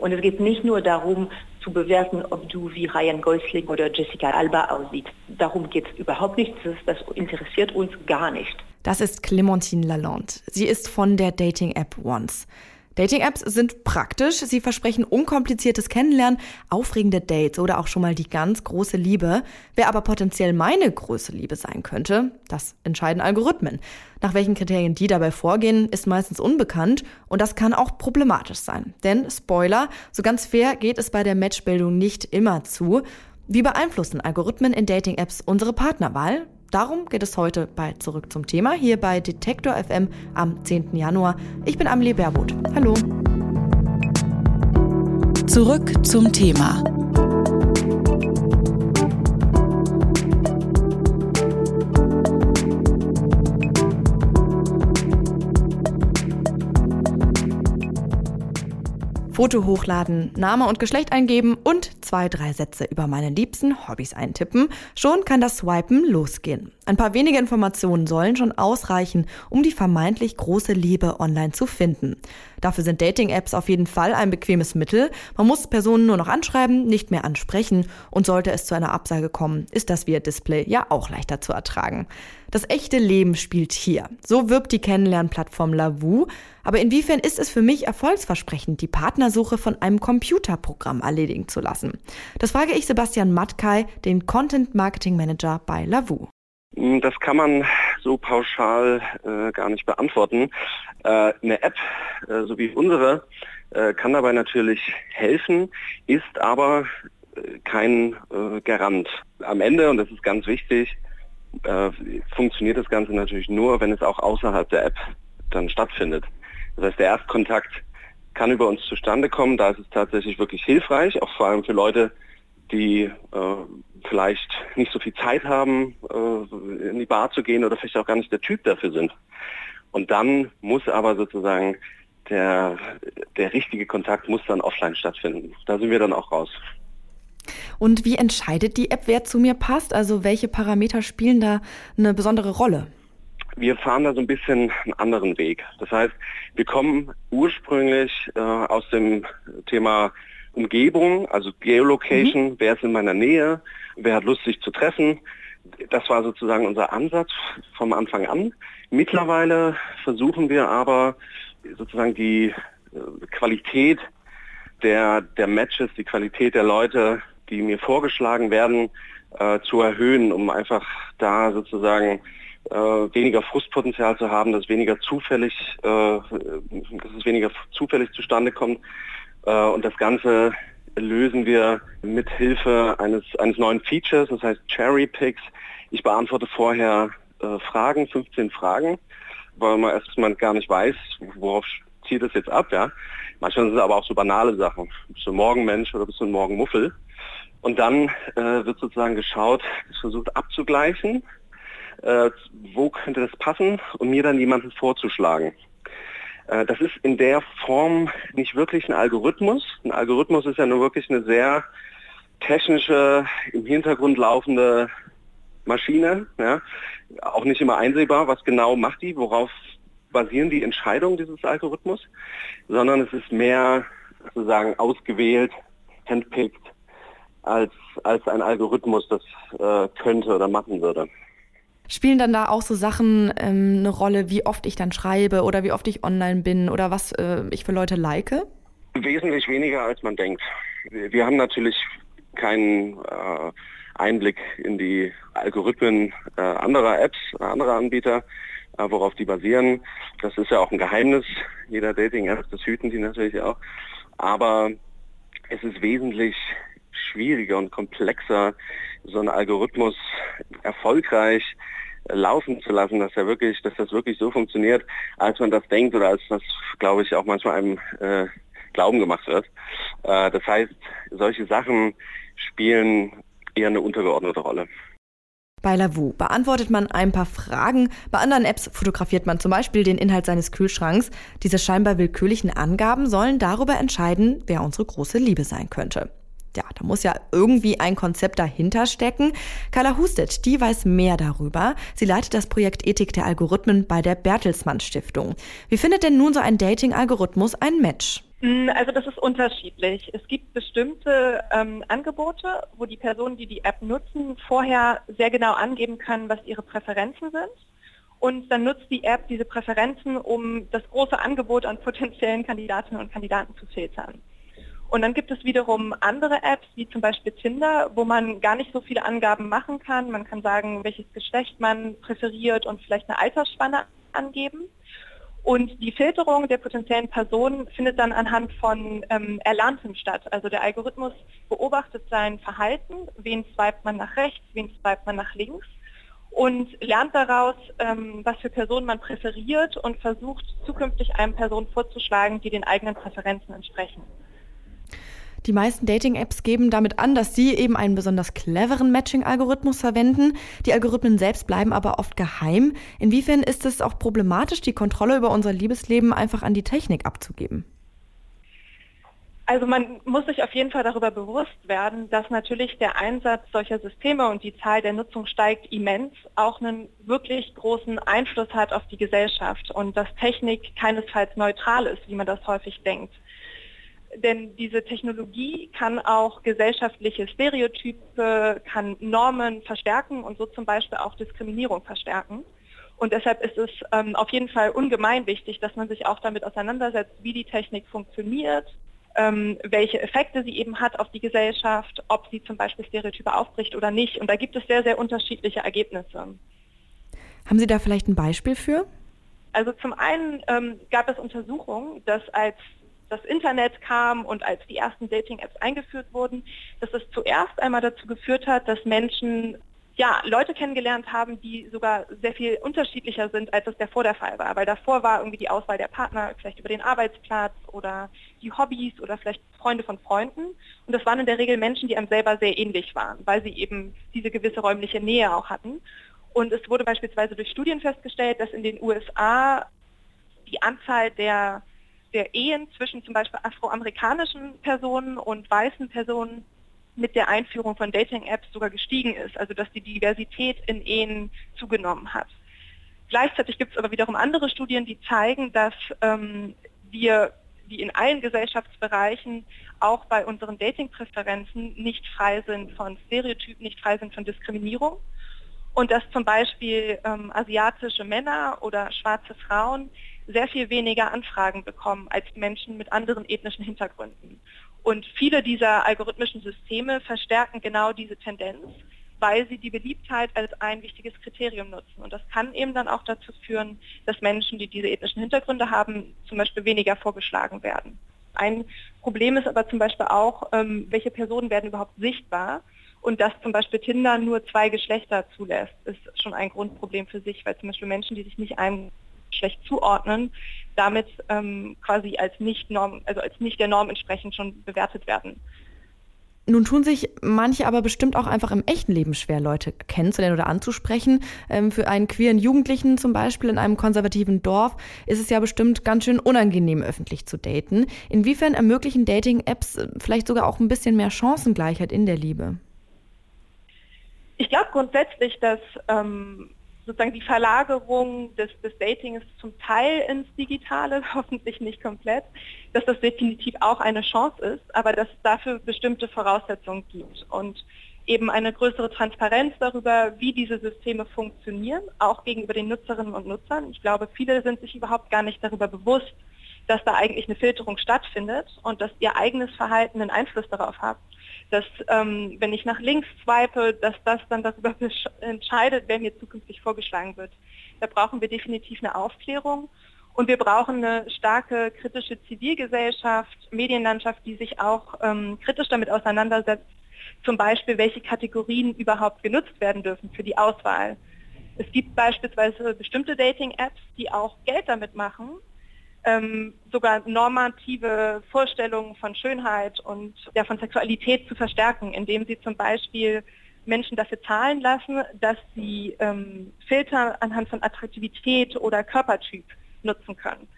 Und es geht nicht nur darum, zu bewerten, ob du wie Ryan Gosling oder Jessica Alba aussiehst. Darum geht es überhaupt nicht. Das, interessiert uns gar nicht. Das ist Clementine Lalonde. Sie ist von der Dating-App Once. Dating-Apps sind praktisch. Sie versprechen unkompliziertes Kennenlernen, aufregende Dates oder auch schon mal die ganz große Liebe. Wer aber potenziell meine große Liebe sein könnte, das entscheiden Algorithmen. Nach welchen Kriterien die dabei vorgehen, ist meistens unbekannt und das kann auch problematisch sein. Denn, Spoiler, so ganz fair geht es bei der Matchbildung nicht immer zu. Wie beeinflussen Algorithmen in Dating-Apps unsere Partnerwahl? Darum geht es heute bei Zurück zum Thema hier bei Detektor FM am 10. Januar. Ich bin Amelie Baerboth. Hallo. Zurück zum Thema Foto hochladen, Name und Geschlecht eingeben und zwei, drei Sätze über meine liebsten Hobbys eintippen. Schon kann das Swipen losgehen. Ein paar wenige Informationen sollen schon ausreichen, um die vermeintlich große Liebe online zu finden. Dafür sind Dating-Apps auf jeden Fall ein bequemes Mittel. Man muss Personen nur noch anschreiben, nicht mehr ansprechen. Und sollte es zu einer Absage kommen, ist das via Display ja auch leichter zu ertragen. Das echte Leben spielt hier. So wirbt die Kennenlernplattform Lavu. Aber inwiefern ist es für mich erfolgsversprechend, die Partnersuche von einem Computerprogramm erledigen zu lassen? Das frage ich Sebastian Matkay, den Content Marketing Manager bei Lavu. Das kann man so pauschal äh, gar nicht beantworten. Äh, eine App, äh, so wie unsere, äh, kann dabei natürlich helfen, ist aber äh, kein äh, Garant. Am Ende, und das ist ganz wichtig, funktioniert das Ganze natürlich nur, wenn es auch außerhalb der App dann stattfindet. Das heißt, der Erstkontakt kann über uns zustande kommen. Da ist es tatsächlich wirklich hilfreich, auch vor allem für Leute, die vielleicht nicht so viel Zeit haben, äh, in die Bar zu gehen oder vielleicht auch gar nicht der Typ dafür sind. Und dann muss aber sozusagen der, der richtige Kontakt muss dann offline stattfinden. Da sind wir dann auch raus. Und wie entscheidet die App, wer zu mir passt? Also welche Parameter spielen da eine besondere Rolle? Wir fahren da so ein bisschen einen anderen Weg. Das heißt, wir kommen ursprünglich äh, aus dem Thema Umgebung, also Geolocation, mhm. wer ist in meiner Nähe, wer hat Lust, sich zu treffen. Das war sozusagen unser Ansatz vom Anfang an. Mittlerweile versuchen wir aber sozusagen die äh, Qualität der, der Matches, die Qualität der Leute, die mir vorgeschlagen werden, äh, zu erhöhen, um einfach da sozusagen äh, weniger Frustpotenzial zu haben, dass weniger zufällig, äh, dass es weniger zufällig zustande kommt äh, und das Ganze lösen wir mit Hilfe eines, eines neuen Features, das heißt Cherry Picks. Ich beantworte vorher äh, Fragen, 15 Fragen, weil man erstmal gar nicht weiß, worauf zielt es jetzt ab, ja. Manchmal sind es aber auch so banale Sachen. Bist du ein Morgenmensch oder bist du ein Morgenmuffel? Und dann äh, wird sozusagen geschaut, es versucht abzugleichen, äh, wo könnte das passen und mir dann jemanden vorzuschlagen. Äh, das ist in der Form nicht wirklich ein Algorithmus. Ein Algorithmus ist ja nur wirklich eine sehr technische, im Hintergrund laufende Maschine. Ja. Auch nicht immer einsehbar, was genau macht die, worauf basieren die Entscheidungen dieses Algorithmus, sondern es ist mehr sozusagen ausgewählt, handpicked, als, als ein Algorithmus das äh, könnte oder machen würde. Spielen dann da auch so Sachen ähm, eine Rolle, wie oft ich dann schreibe oder wie oft ich online bin oder was äh, ich für Leute like? Wesentlich weniger, als man denkt. Wir haben natürlich keinen äh, Einblick in die Algorithmen äh, anderer Apps, anderer Anbieter, äh, worauf die basieren. Das ist ja auch ein Geheimnis jeder Dating-App, das hüten die natürlich auch. Aber es ist wesentlich schwieriger und komplexer, so einen Algorithmus erfolgreich laufen zu lassen, dass er wirklich, dass das wirklich so funktioniert, als man das denkt oder als das, glaube ich, auch manchmal einem äh, Glauben gemacht wird. Äh, das heißt, solche Sachen spielen eher eine untergeordnete Rolle. Bei Lavu beantwortet man ein paar Fragen. Bei anderen Apps fotografiert man zum Beispiel den Inhalt seines Kühlschranks. Diese scheinbar willkürlichen Angaben sollen darüber entscheiden, wer unsere große Liebe sein könnte ja, da muss ja irgendwie ein Konzept dahinter stecken. Carla Hustet, die weiß mehr darüber. Sie leitet das Projekt Ethik der Algorithmen bei der Bertelsmann Stiftung. Wie findet denn nun so ein Dating-Algorithmus ein Match? Mm, also das ist unterschiedlich. Es gibt bestimmte ähm, Angebote, wo die Personen, die die App nutzen, vorher sehr genau angeben können, was ihre Präferenzen sind. Und dann nutzt die App diese Präferenzen, um das große Angebot an potenziellen Kandidatinnen und Kandidaten zu filtern. Und dann gibt es wiederum andere Apps, wie zum Beispiel Tinder, wo man gar nicht so viele Angaben machen kann. Man kann sagen, welches Geschlecht man präferiert und vielleicht eine Altersspanne angeben. Und die Filterung der potenziellen Personen findet dann anhand von ähm, Erlerntem statt. Also der Algorithmus beobachtet sein Verhalten, wen swipet man nach rechts, wen swipet man nach links und lernt daraus, ähm, was für Personen man präferiert und versucht zukünftig einem Person vorzuschlagen, die den eigenen Präferenzen entsprechen. Die meisten Dating-Apps geben damit an, dass sie eben einen besonders cleveren Matching-Algorithmus verwenden. Die Algorithmen selbst bleiben aber oft geheim. Inwiefern ist es auch problematisch, die Kontrolle über unser Liebesleben einfach an die Technik abzugeben? Also man muss sich auf jeden Fall darüber bewusst werden, dass natürlich der Einsatz solcher Systeme und die Zahl der Nutzung steigt immens, auch einen wirklich großen Einfluss hat auf die Gesellschaft und dass Technik keinesfalls neutral ist, wie man das häufig denkt denn diese Technologie kann auch gesellschaftliche Stereotype, kann Normen verstärken und so zum Beispiel auch Diskriminierung verstärken. Und deshalb ist es ähm, auf jeden Fall ungemein wichtig, dass man sich auch damit auseinandersetzt, wie die Technik funktioniert, ähm, welche Effekte sie eben hat auf die Gesellschaft, ob sie zum Beispiel Stereotype aufbricht oder nicht. Und da gibt es sehr, sehr unterschiedliche Ergebnisse. Haben Sie da vielleicht ein Beispiel für? Also zum einen ähm, gab es Untersuchungen, dass als das Internet kam und als die ersten Dating-Apps eingeführt wurden, dass es zuerst einmal dazu geführt hat, dass Menschen ja, Leute kennengelernt haben, die sogar sehr viel unterschiedlicher sind, als es davor der Fall war. Weil davor war irgendwie die Auswahl der Partner vielleicht über den Arbeitsplatz oder die Hobbys oder vielleicht Freunde von Freunden. Und das waren in der Regel Menschen, die einem selber sehr ähnlich waren, weil sie eben diese gewisse räumliche Nähe auch hatten. Und es wurde beispielsweise durch Studien festgestellt, dass in den USA die Anzahl der der Ehen zwischen zum Beispiel afroamerikanischen Personen und weißen Personen mit der Einführung von Dating-Apps sogar gestiegen ist, also dass die Diversität in Ehen zugenommen hat. Gleichzeitig gibt es aber wiederum andere Studien, die zeigen, dass ähm, wir wie in allen Gesellschaftsbereichen auch bei unseren Dating-Präferenzen nicht frei sind von Stereotypen, nicht frei sind von Diskriminierung und dass zum Beispiel ähm, asiatische Männer oder schwarze Frauen sehr viel weniger Anfragen bekommen als Menschen mit anderen ethnischen Hintergründen. Und viele dieser algorithmischen Systeme verstärken genau diese Tendenz, weil sie die Beliebtheit als ein wichtiges Kriterium nutzen. Und das kann eben dann auch dazu führen, dass Menschen, die diese ethnischen Hintergründe haben, zum Beispiel weniger vorgeschlagen werden. Ein Problem ist aber zum Beispiel auch, ähm, welche Personen werden überhaupt sichtbar. Und dass zum Beispiel Tinder nur zwei Geschlechter zulässt, ist schon ein Grundproblem für sich, weil zum Beispiel Menschen, die sich nicht einem schlecht zuordnen, damit ähm, quasi als nicht Norm, also als nicht der Norm entsprechend schon bewertet werden. Nun tun sich manche aber bestimmt auch einfach im echten Leben schwer, Leute kennenzulernen oder anzusprechen. Ähm, für einen queeren Jugendlichen zum Beispiel in einem konservativen Dorf ist es ja bestimmt ganz schön unangenehm, öffentlich zu daten. Inwiefern ermöglichen Dating-Apps äh, vielleicht sogar auch ein bisschen mehr Chancengleichheit in der Liebe? Ich glaube grundsätzlich, dass ähm, sozusagen die Verlagerung des, des Datings zum Teil ins Digitale, hoffentlich nicht komplett, dass das definitiv auch eine Chance ist, aber dass es dafür bestimmte Voraussetzungen gibt und eben eine größere Transparenz darüber, wie diese Systeme funktionieren, auch gegenüber den Nutzerinnen und Nutzern. Ich glaube, viele sind sich überhaupt gar nicht darüber bewusst, dass da eigentlich eine Filterung stattfindet und dass ihr eigenes Verhalten einen Einfluss darauf hat dass ähm, wenn ich nach links swipe, dass das dann darüber entscheidet, wer mir zukünftig vorgeschlagen wird. Da brauchen wir definitiv eine Aufklärung und wir brauchen eine starke kritische Zivilgesellschaft, Medienlandschaft, die sich auch ähm, kritisch damit auseinandersetzt, zum Beispiel welche Kategorien überhaupt genutzt werden dürfen für die Auswahl. Es gibt beispielsweise bestimmte Dating-Apps, die auch Geld damit machen, ähm, sogar normative Vorstellungen von Schönheit und ja, von Sexualität zu verstärken, indem sie zum Beispiel Menschen dafür zahlen lassen, dass sie ähm, Filter anhand von Attraktivität oder Körpertyp nutzen können.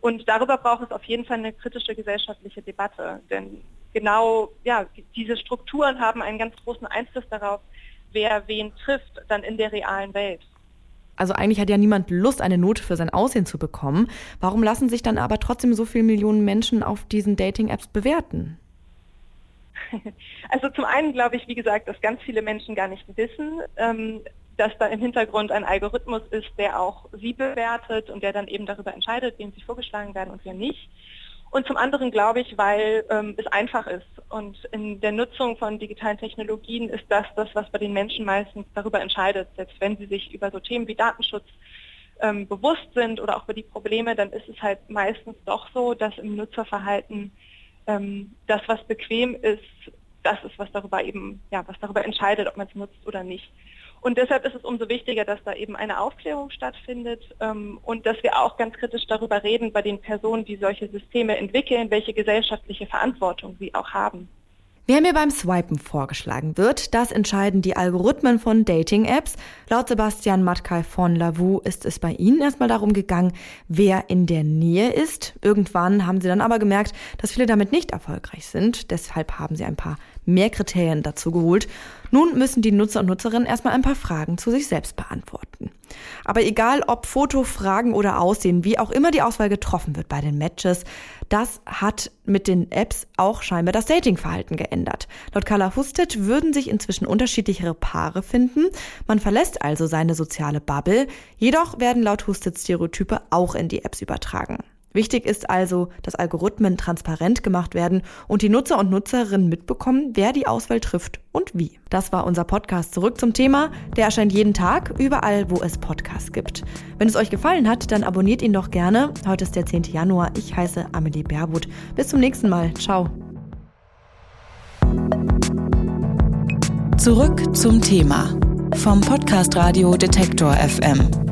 Und darüber braucht es auf jeden Fall eine kritische gesellschaftliche Debatte, denn genau ja, diese Strukturen haben einen ganz großen Einfluss darauf, wer wen trifft dann in der realen Welt. Also eigentlich hat ja niemand Lust, eine Note für sein Aussehen zu bekommen. Warum lassen sich dann aber trotzdem so viele Millionen Menschen auf diesen Dating-Apps bewerten? Also zum einen glaube ich, wie gesagt, dass ganz viele Menschen gar nicht wissen, ähm, dass da im Hintergrund ein Algorithmus ist, der auch sie bewertet und der dann eben darüber entscheidet, wem sie vorgeschlagen werden und wer nicht. Und zum anderen glaube ich, weil ähm, es einfach ist. Und in der Nutzung von digitalen Technologien ist das das, was bei den Menschen meistens darüber entscheidet. Selbst wenn sie sich über so Themen wie Datenschutz ähm, bewusst sind oder auch über die Probleme, dann ist es halt meistens doch so, dass im Nutzerverhalten ähm, das, was bequem ist, das ist, was darüber eben, ja, was darüber entscheidet, ob man es nutzt oder nicht. Und deshalb ist es umso wichtiger, dass da eben eine Aufklärung stattfindet ähm, und dass wir auch ganz kritisch darüber reden bei den Personen, die solche Systeme entwickeln, welche gesellschaftliche Verantwortung sie auch haben. Wer mir beim Swipen vorgeschlagen wird, das entscheiden die Algorithmen von Dating-Apps. Laut Sebastian Matkay von Lavu ist es bei Ihnen erstmal darum gegangen, wer in der Nähe ist. Irgendwann haben Sie dann aber gemerkt, dass viele damit nicht erfolgreich sind. Deshalb haben Sie ein paar mehr Kriterien dazu geholt. Nun müssen die Nutzer und Nutzerinnen erstmal ein paar Fragen zu sich selbst beantworten. Aber egal ob Foto, Fragen oder Aussehen, wie auch immer die Auswahl getroffen wird bei den Matches, das hat mit den Apps auch scheinbar das Datingverhalten geändert. Laut Carla Hustet würden sich inzwischen unterschiedlichere Paare finden. Man verlässt also seine soziale Bubble. Jedoch werden laut Hustet Stereotype auch in die Apps übertragen. Wichtig ist also, dass Algorithmen transparent gemacht werden und die Nutzer und Nutzerinnen mitbekommen, wer die Auswahl trifft und wie. Das war unser Podcast zurück zum Thema. Der erscheint jeden Tag überall, wo es Podcasts gibt. Wenn es euch gefallen hat, dann abonniert ihn doch gerne. Heute ist der 10. Januar. Ich heiße Amelie Berbut. Bis zum nächsten Mal. Ciao. Zurück zum Thema vom Podcast Radio Detektor FM.